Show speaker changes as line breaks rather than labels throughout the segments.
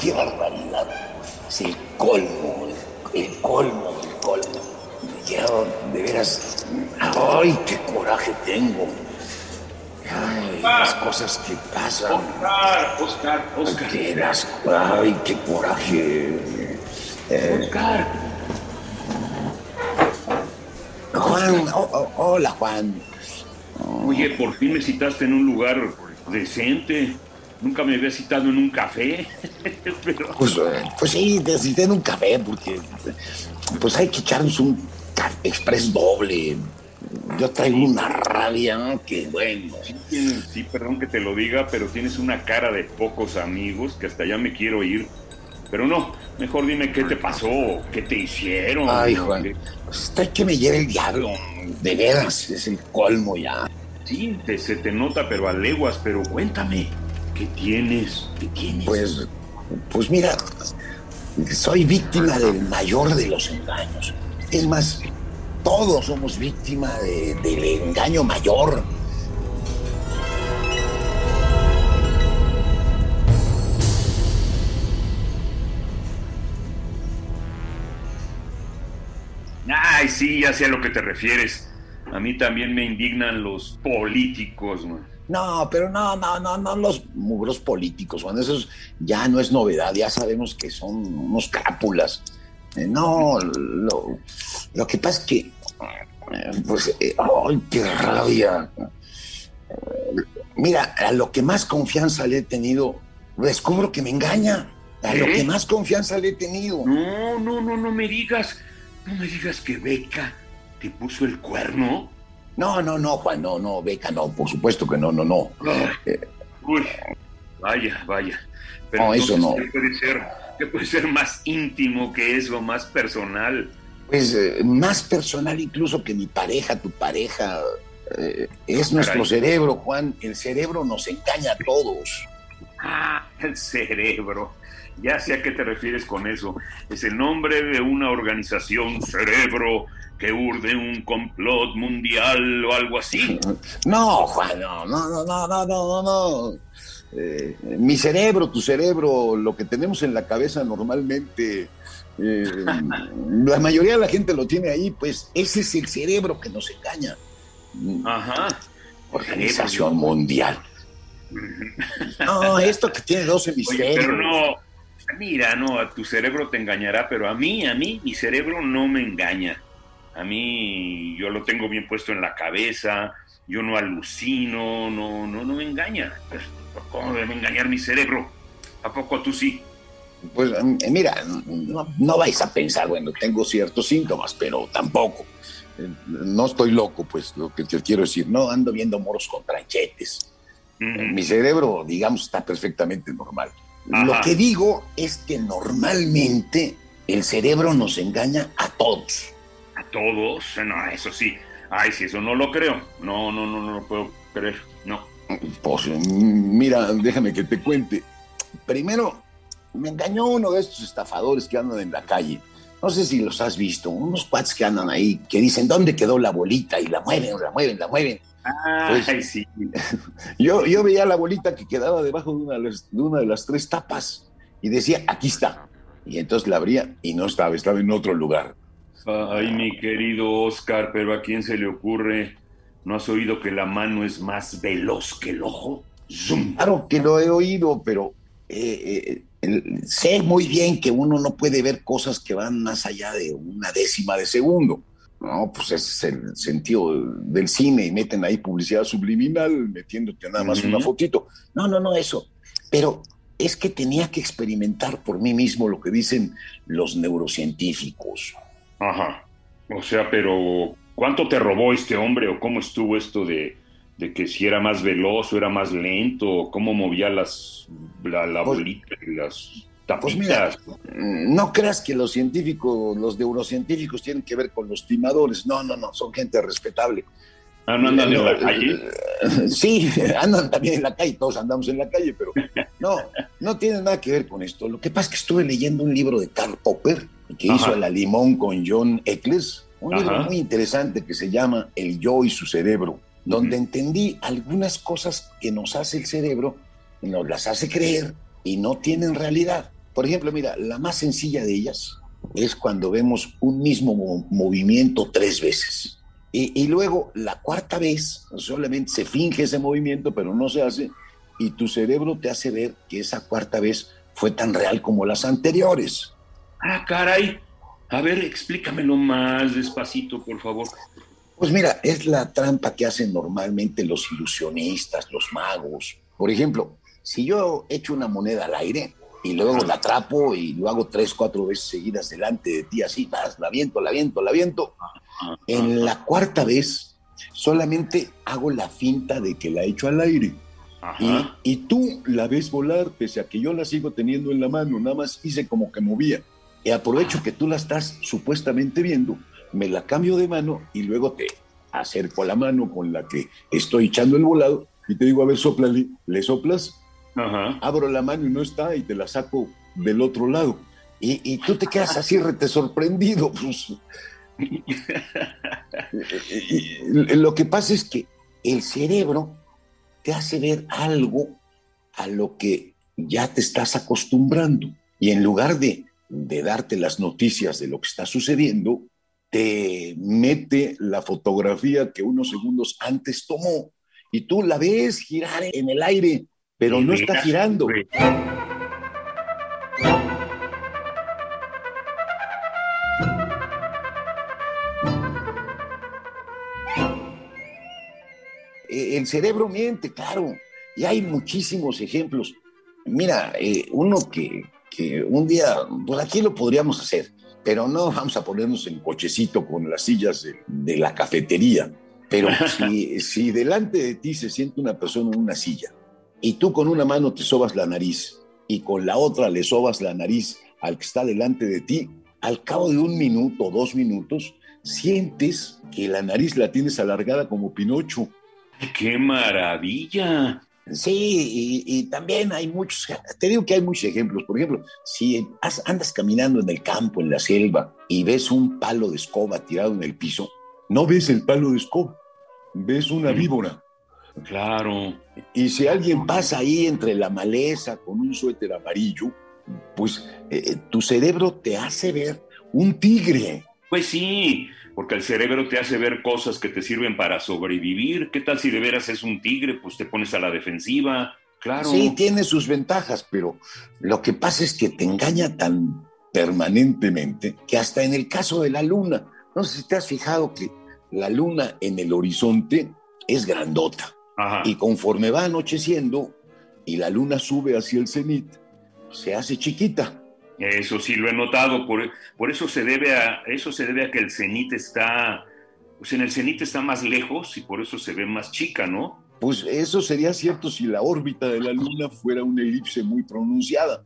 Qué, barbaridad. Es el colmo, el, el colmo, el colmo. Llevo, de veras. Ay, qué coraje tengo. Ay, las cosas que pasan.
Oscar, Oscar, Oscar.
Ay, qué coraje. Eh,
Oscar.
Juan, oh, oh, hola Juan.
Oye, por fin me citaste en un lugar decente. Nunca me había citado en un café. Pero
Pues, eh, pues sí, necesité en un café porque pues hay que echarnos un express doble. Yo traigo una rabia, ¿no? Que bueno.
tienes- sí, perdón que te lo diga, pero tienes una cara de pocos amigos que hasta ya me quiero ir. Pero no, mejor dime qué te pasó, qué te hicieron.
Ay, Juan. Pues está que me lleve el diablo. De veras, es el colmo ya.
Sí, te- se te nota, pero a leguas, pero cuéntame, ¿qué tienes? ¿Qué tienes?
Pues, pues mira, soy víctima del mayor de los engaños. Es más, todos somos víctimas de- del engaño mayor.
Ay, sí, ya sé a lo que te refieres. A mí también me indignan los políticos, man.
No, pero no, no, no, no los mugros políticos, Juan. Eso es- ya no es novedad, ya sabemos que son unos cápulas. Eh, no, lo, lo que pasa es que, eh, pues, eh, ¡ay, qué rabia! Mira, a lo que más confianza le he tenido, descubro que me engaña. A lo que más confianza le he tenido.
No, no, no, no me digas. No me digas que Beca te puso el cuerno.
No, no, no, Juan, no, no, Beca, no, por supuesto que no, no, no. Eh,
Uy, vaya, vaya. Pero
No, eso no.
¿qué puede ser? ¿Qué puede ser más íntimo que eso, más personal?
Pues eh, más personal incluso que mi pareja, tu pareja. eh, es nuestro
Caray.
cerebro, Juan. El cerebro nos engaña a todos.
Ah, el cerebro. Ya sé a qué te refieres con eso. Es el nombre de una organización cerebro que urde un complot mundial o algo así.
No, Juan, no, no, no, no, no, no, no. Eh, mi cerebro, tu cerebro, lo que tenemos en la cabeza normalmente, eh, la mayoría de la gente lo tiene ahí, pues ese es el cerebro que nos engaña.
Ajá.
Organización mundial. No, esto que tiene dos hemisferios.
Oye, pero no, mira, no, a tu cerebro te engañará, pero a mí, a mí, mi cerebro no me engaña. A mí, yo lo tengo bien puesto en la cabeza, yo no alucino, no, no, no me engaña. Pues, ¿Cómo debe engañar mi cerebro? ¿A poco tú sí?
Pues eh, mira, no, no vais a pensar, bueno, tengo ciertos síntomas, pero tampoco. Eh, No estoy loco, pues lo que te quiero decir, no ando viendo moros con tranchetes. Mi cerebro, digamos, está perfectamente normal.
Ajá.
Lo que digo es que normalmente el cerebro nos engaña a todos.
¿A todos? No, eso sí. Ay, sí, eso no lo creo. No, no, no, no lo puedo creer. No.
Pues mm, mira, déjame que te cuente. Primero, me engañó uno de estos estafadores que andan en la calle. No sé si los has visto, unos cuates que andan ahí, que dicen, ¿dónde quedó la bolita? Y la mueven, la mueven, la mueven. Pues-
sí.
Yo, yo veía la bolita que quedaba debajo de una, de una de las tres tapas y decía, aquí está. Y entonces la abría y no estaba, estaba en otro lugar.
Ay, mi querido Oscar, pero ¿a quién se le ocurre? ¿No has oído que la mano es más veloz que el ojo? ¡Zum!
Claro que lo he oído, pero eh, eh, sé muy bien que uno no puede ver cosas que van más allá de una décima de segundo. No, pues ese es el sentido del cine y meten ahí publicidad subliminal metiéndote nada más una fotito. No, no, no, eso. Pero es que tenía que experimentar por mí mismo lo que dicen los neurocientíficos.
Ajá. O sea, pero ¿cuánto te robó este hombre o cómo estuvo esto de, de que si era más veloz o era más lento, cómo movía las, la, la
Pues-
bolita y las
Pues mira,
tapitas.
no creas que los científicos, los neurocientíficos tienen que ver con los timadores. No, no, no, son gente respetable.
ah, no andan en la
No,
calle.
Sí, andan también en la calle, todos andamos en la calle, pero no, no tiene nada que ver con esto. Lo que pasa es que estuve leyendo un libro de Karl Popper, que
Ajá.
hizo La Limón con John Eccles, un
Ajá.
libro muy interesante que se llama El yo y su cerebro, donde entendí algunas cosas que nos hace el cerebro, nos las hace creer y no tienen realidad. Por ejemplo, mira, la más sencilla de ellas es cuando vemos un mismo mo- movimiento tres veces. Y, y luego la cuarta vez solamente se finge ese movimiento, pero no se hace, y tu cerebro te hace ver que esa cuarta vez fue tan real como las anteriores.
Ah, caray. A ver, explícamelo más despacito, por favor.
Pues mira, es la trampa que hacen normalmente los ilusionistas, los magos. Por ejemplo, si yo echo una moneda al aire y luego la atrapo y lo hago tres, cuatro veces seguidas delante de ti, así, vas, la viento, la viento, la viento, en la cuarta vez solamente hago la finta de que la echo al aire. Y, y tú la ves volar, pese a que yo la sigo teniendo en la mano, nada más hice como que movía. Y aprovecho que tú la estás supuestamente viendo, me la cambio de mano y luego te acerco la mano con la que estoy echando el volado y te digo, a ver, soplale, le soplas, Abro la mano y no está y te la saco del otro lado. Y, y tú te quedas así rete sorprendido. Pues. Lo que pasa es que el cerebro te hace ver algo a lo que ya te estás acostumbrando. Y en lugar de, de darte las noticias de lo que está sucediendo, te mete la fotografía que unos segundos antes tomó y tú la ves girar en el aire, pero no está girando. Eh, El cerebro miente, claro, y hay muchísimos ejemplos. Mira, eh, uno que, que un día, pues aquí lo podríamos hacer, pero no vamos a ponernos en cochecito con las sillas de, de la cafetería. Pero si, si delante de ti se siente una persona en una silla y tú con una mano te sobas la nariz y con la otra le sobas la nariz al que está delante de ti, al cabo de un minuto o dos minutos, sientes que la nariz la tienes alargada como Pinocho.
¡Qué maravilla!
Sí, y, y también hay muchos, te digo que hay muchos ejemplos. Por ejemplo, si andas caminando en el campo, en la selva, y ves un palo de escoba tirado en el piso, no ves el palo de escoba, ves una víbora.
Claro.
Y si alguien pasa ahí entre la maleza con un suéter amarillo, pues eh, tu cerebro te hace ver un tigre.
Pues sí, porque el cerebro te hace ver cosas que te sirven para sobrevivir. ¿Qué tal si de veras es un tigre? Pues te pones a la defensiva. Claro.
Sí, tiene sus ventajas, pero lo que pasa es que te engaña tan permanentemente que hasta en el caso de la luna, no sé si te has fijado que la luna en el horizonte es grandota
Ajá.
y conforme va anocheciendo y la luna sube hacia el cenit, se hace chiquita.
Eso sí lo he notado, por, por eso se debe a eso se debe a que el cenit está pues en el cenit está más lejos y por eso se ve más chica, ¿no?
Pues eso sería cierto si la órbita de la luna fuera una elipse muy pronunciada.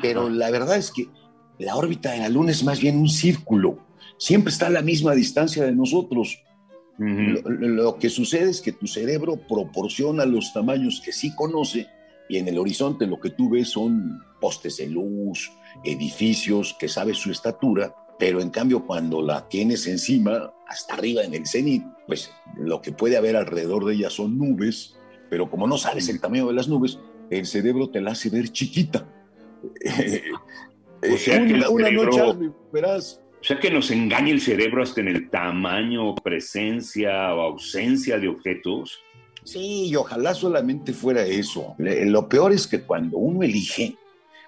Pero la verdad es que la órbita de la luna es más bien un círculo. Siempre está a la misma distancia de nosotros. Lo, lo- lo que sucede es que tu cerebro proporciona los tamaños que sí conoce y en el horizonte lo que tú ves son postes de luz, edificios que sabes su estatura, pero en cambio cuando la tienes encima, hasta arriba en el cenit, pues lo que puede haber alrededor de ella son nubes, pero como no sabes el tamaño de las nubes, el cerebro te la hace ver chiquita.
O sea que el
una, noche verás.
O sea que nos engaña el cerebro hasta en el tamaño, presencia o ausencia de objetos.
Sí, y ojalá solamente fuera eso. Lo peor es que cuando uno elige,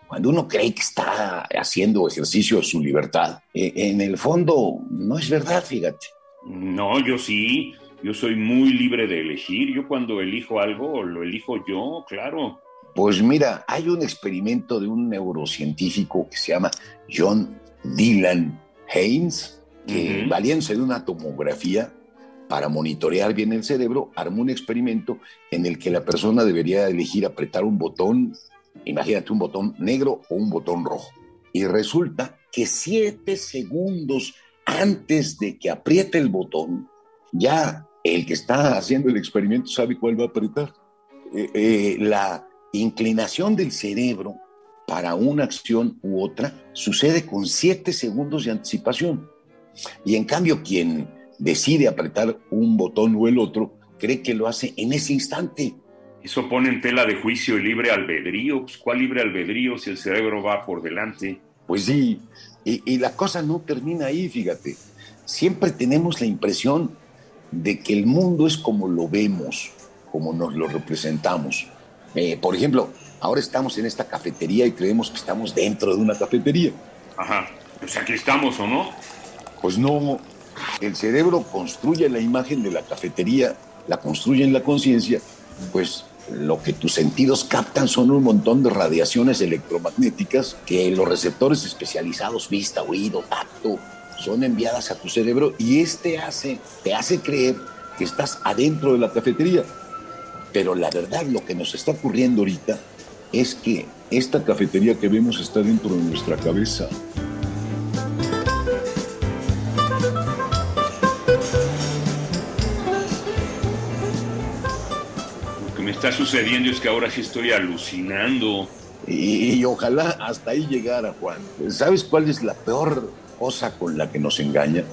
cuando uno cree que está haciendo ejercicio de su libertad, eh, en el fondo no es verdad, fíjate.
No, yo sí, yo soy muy libre de elegir. Yo cuando elijo algo, lo elijo yo, claro.
Pues mira, hay un experimento de un neurocientífico que se llama John Dylan Haynes, que
Ujú.
valiéndose de una tomografía, para monitorear bien el cerebro, armó un experimento en el que la persona debería elegir apretar un botón, imagínate un botón negro o un botón rojo. Y resulta que siete segundos antes de que apriete el botón, ya el que está haciendo el experimento sabe cuál va a apretar. Eh, eh, la inclinación del cerebro para una acción u otra sucede con siete segundos de anticipación. Y en cambio, quien decide apretar un botón o el otro, cree que lo hace en ese instante.
Eso pone en tela de juicio el libre albedrío. Pues, ¿Cuál libre albedrío si el cerebro va por delante?
Pues sí, y, la cosa no termina ahí, fíjate. Siempre tenemos la impresión de que el mundo es como lo vemos, como nos lo representamos. Eh, por ejemplo, ahora estamos en esta cafetería y creemos que estamos dentro de una cafetería.
Ajá, pues aquí estamos, ¿o no?
Pues no, el cerebro construye la imagen de la cafetería, la construye en la conciencia, pues lo que tus sentidos captan son un montón de radiaciones electromagnéticas que los receptores especializados, vista, oído, tacto, son enviadas a tu cerebro y este hace, te hace creer que estás adentro de la cafetería. Pero la verdad, lo que nos está ocurriendo ahorita es que esta cafetería que vemos está dentro de nuestra cabeza.
está sucediendo es que ahora sí estoy alucinando.
Y, ojalá hasta ahí llegara, Juan. ¿Sabes cuál es la peor cosa con la que nos engaña?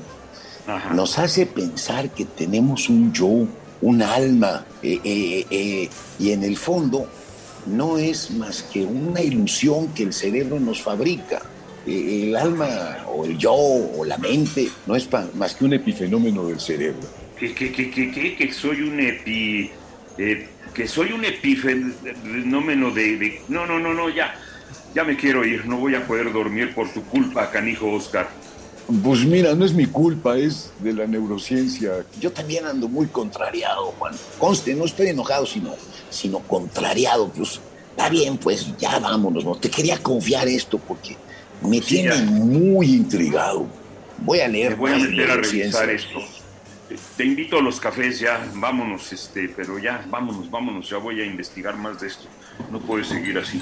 Nos hace pensar que tenemos un yo, un alma, eh, eh, eh, y en el fondo no es más que una ilusión que el cerebro nos fabrica. el alma o el yo o la mente no es más que un epifenómeno del cerebro.
¿Qué, qué, qué, qué, que soy un epi que soy un epifenómeno de, de, No, no, no, no, ya. Ya me quiero ir. No voy a poder dormir por tu culpa, canijo Oscar.
Pues mira, no es mi culpa, es de la neurociencia. Yo también ando muy contrariado, Juan. Conste, no estoy enojado, sino, sino contrariado. Pues está bien, pues ya vámonos. ¿no? Te quería confiar esto porque me tiene muy intrigado. Voy a leer.
Me voy a meter a revisar esto te invito a los cafés ya, vámonos, este, pero ya, vámonos, vámonos, ya voy a investigar más de esto. No puede seguir así.